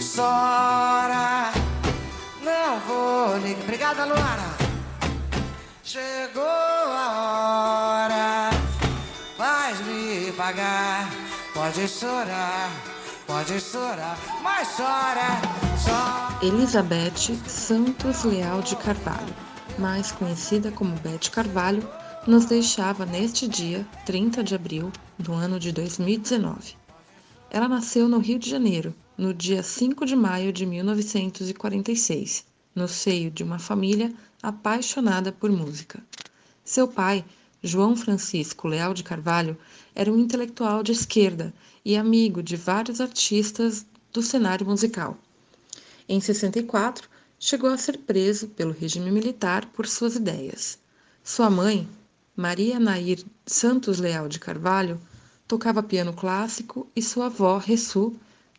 Sora, não vou ligar. Obrigada, Luara. Chegou a hora, faz me pagar. Pode chorar, pode chorar, mas chora, chora. Elizabeth Santos Leal de Carvalho, mais conhecida como Beth Carvalho, nos deixava neste dia, 30 de abril do ano de 2019. Ela nasceu no Rio de Janeiro, no dia 5 de maio de 1946, no seio de uma família apaixonada por música. Seu pai, João Francisco Leal de Carvalho, era um intelectual de esquerda e amigo de vários artistas do cenário musical. Em 64, chegou a ser preso pelo regime militar por suas ideias. Sua mãe, Maria Nair Santos Leal de Carvalho, tocava piano clássico e sua avó, Ressu,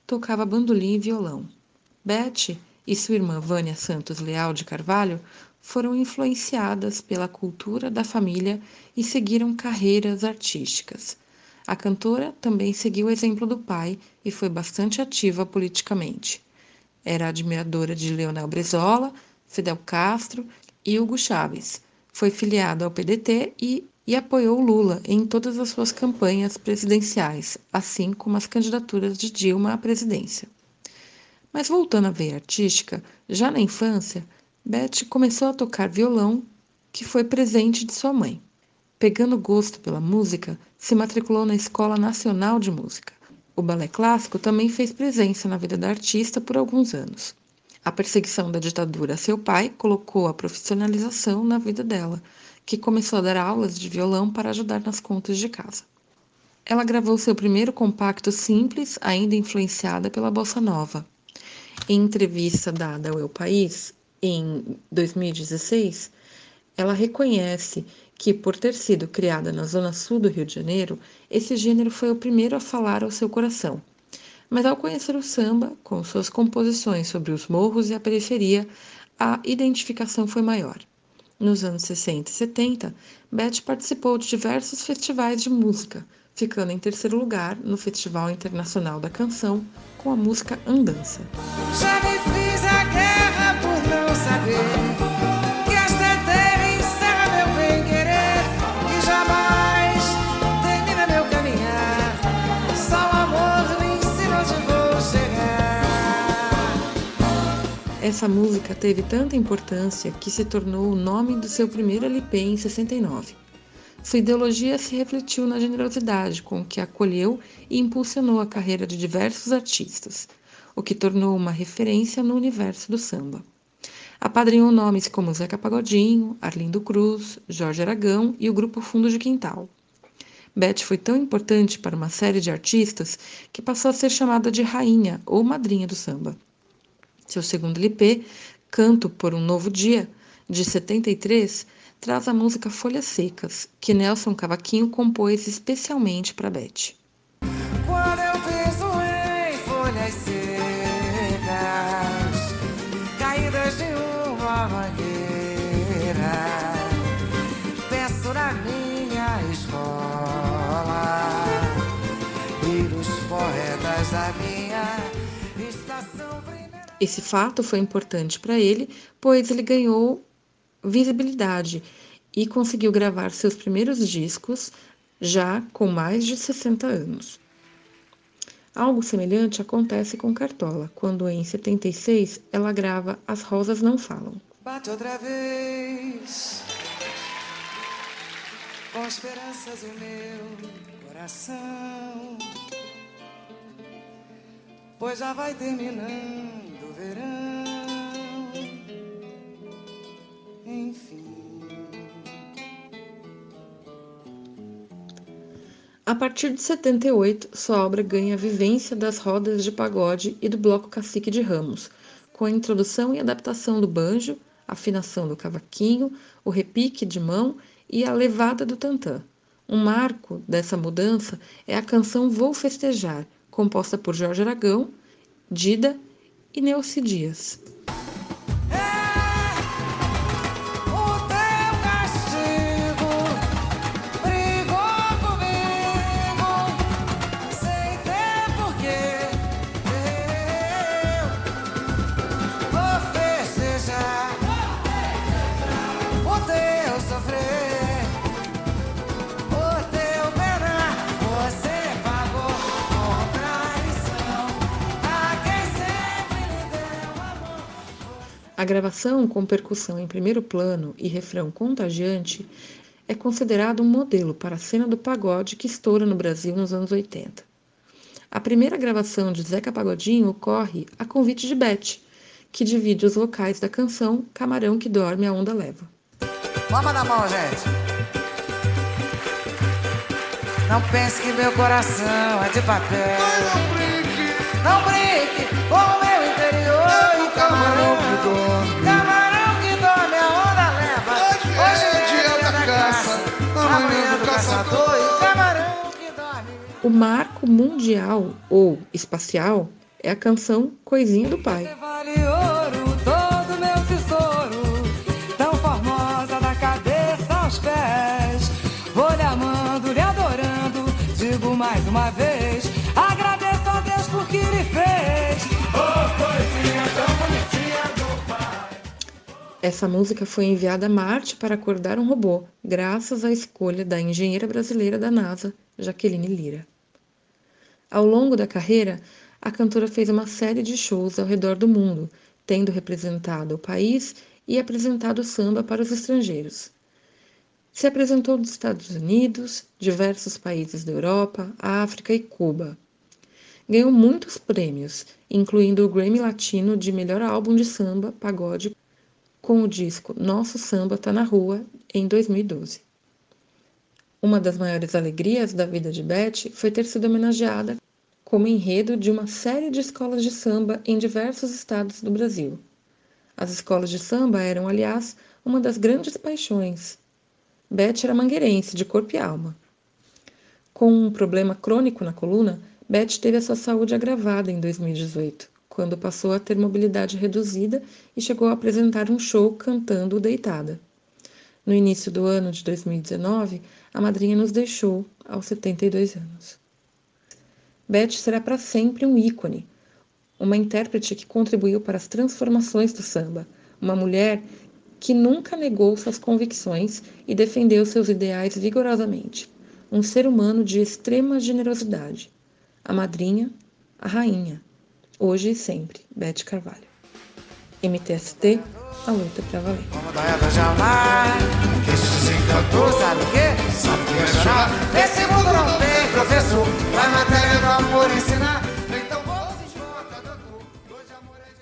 tocava bandolim e violão. Beth e sua irmã Vânia Santos Leal de Carvalho foram influenciadas pela cultura da família e seguiram carreiras artísticas. A cantora também seguiu o exemplo do pai e foi bastante ativa politicamente. Era admiradora de Leonel Brizola, Fidel Castro e Hugo Chávez. Foi filiada ao PDT e, e apoiou Lula em todas as suas campanhas presidenciais, assim como as candidaturas de Dilma à presidência. Mas voltando à veia artística, já na infância, Beth começou a tocar violão, que foi presente de sua mãe. Pegando gosto pela música, se matriculou na Escola Nacional de Música. O balé clássico também fez presença na vida da artista por alguns anos. A perseguição da ditadura a seu pai colocou a profissionalização na vida dela, que começou a dar aulas de violão para ajudar nas contas de casa. Ela gravou seu primeiro compacto simples, ainda influenciada pela bossa nova. Em entrevista dada ao El País, em 2016, ela reconhece que, por ter sido criada na zona sul do Rio de Janeiro, esse gênero foi o primeiro a falar ao seu coração. Mas ao conhecer o samba, com suas composições sobre os morros e a periferia, a identificação foi maior. Nos anos 60 e 70, Beth participou de diversos festivais de música, ficando em terceiro lugar no Festival Internacional da Canção com a música Andança. Já Essa música teve tanta importância que se tornou o nome do seu primeiro LP em 69. Sua ideologia se refletiu na generosidade com que acolheu e impulsionou a carreira de diversos artistas, o que tornou uma referência no universo do samba. Apadrinhou nomes como Zeca Pagodinho, Arlindo Cruz, Jorge Aragão e o grupo Fundo de Quintal. Beth foi tão importante para uma série de artistas que passou a ser chamada de rainha ou madrinha do samba. Seu segundo LP, Canto por um Novo Dia, de 73, traz a música Folhas Secas, que Nelson Cavaquinho compôs especialmente para Beth. Quando eu penso em folhas secas, caídas de uma mangueira, penso na minha escola e da minha estação. Esse fato foi importante para ele, pois ele ganhou visibilidade e conseguiu gravar seus primeiros discos já com mais de 60 anos. Algo semelhante acontece com Cartola, quando em 76 ela grava As Rosas Não Falam. Bate outra vez com esperanças o meu coração, pois já vai terminando verão. Enfim. A partir de 78, sua obra ganha a vivência das rodas de pagode e do bloco Cacique de Ramos, com a introdução e adaptação do banjo, afinação do cavaquinho, o repique de mão e a levada do tantã. Um marco dessa mudança é a canção Vou Festejar, composta por Jorge Aragão, Dida e Neuci Dias. A gravação com percussão em primeiro plano e refrão contagiante é considerado um modelo para a cena do pagode que estoura no Brasil nos anos 80. A primeira gravação de Zeca Pagodinho ocorre a convite de Beth, que divide os vocais da canção Camarão que Dorme a Onda Leva. Palma na mão, gente. Não pense que meu coração é de papel. Não brinque, Não brinque com marco mundial ou espacial é a canção Coisinha do Pai. Mais uma vez, agradeço a Deus por que lhe fez. Oh, coisinha tão bonitinha do pai. Essa música foi enviada a Marte para acordar um robô, graças à escolha da engenheira brasileira da NASA, Jaqueline Lira. Ao longo da carreira, a cantora fez uma série de shows ao redor do mundo, tendo representado o país e apresentado samba para os estrangeiros. Se apresentou nos Estados Unidos, diversos países da Europa, África e Cuba. Ganhou muitos prêmios, incluindo o Grammy Latino de Melhor Álbum de Samba Pagode com o disco Nosso Samba Tá na Rua em 2012. Uma das maiores alegrias da vida de Beth foi ter sido homenageada como enredo de uma série de escolas de samba em diversos estados do Brasil. As escolas de samba eram, aliás, uma das grandes paixões. Beth era mangueirense, de corpo e alma. Com um problema crônico na coluna, Beth teve a sua saúde agravada em 2018, quando passou a ter mobilidade reduzida e chegou a apresentar um show cantando deitada. No início do ano de 2019, a madrinha nos deixou aos 72 anos. Beth será para sempre um ícone, uma intérprete que contribuiu para as transformações do samba, uma mulher que nunca negou suas convicções e defendeu seus ideais vigorosamente, um ser humano de extrema generosidade, a madrinha, a rainha, hoje e sempre, Beth Carvalho. MTST, a luta pra valer. Como doendo jamais, que se desencantou, sabe o quê? Sabe o que é chorar? Esse mundo não tem professor, vai matéria do amor ensinar.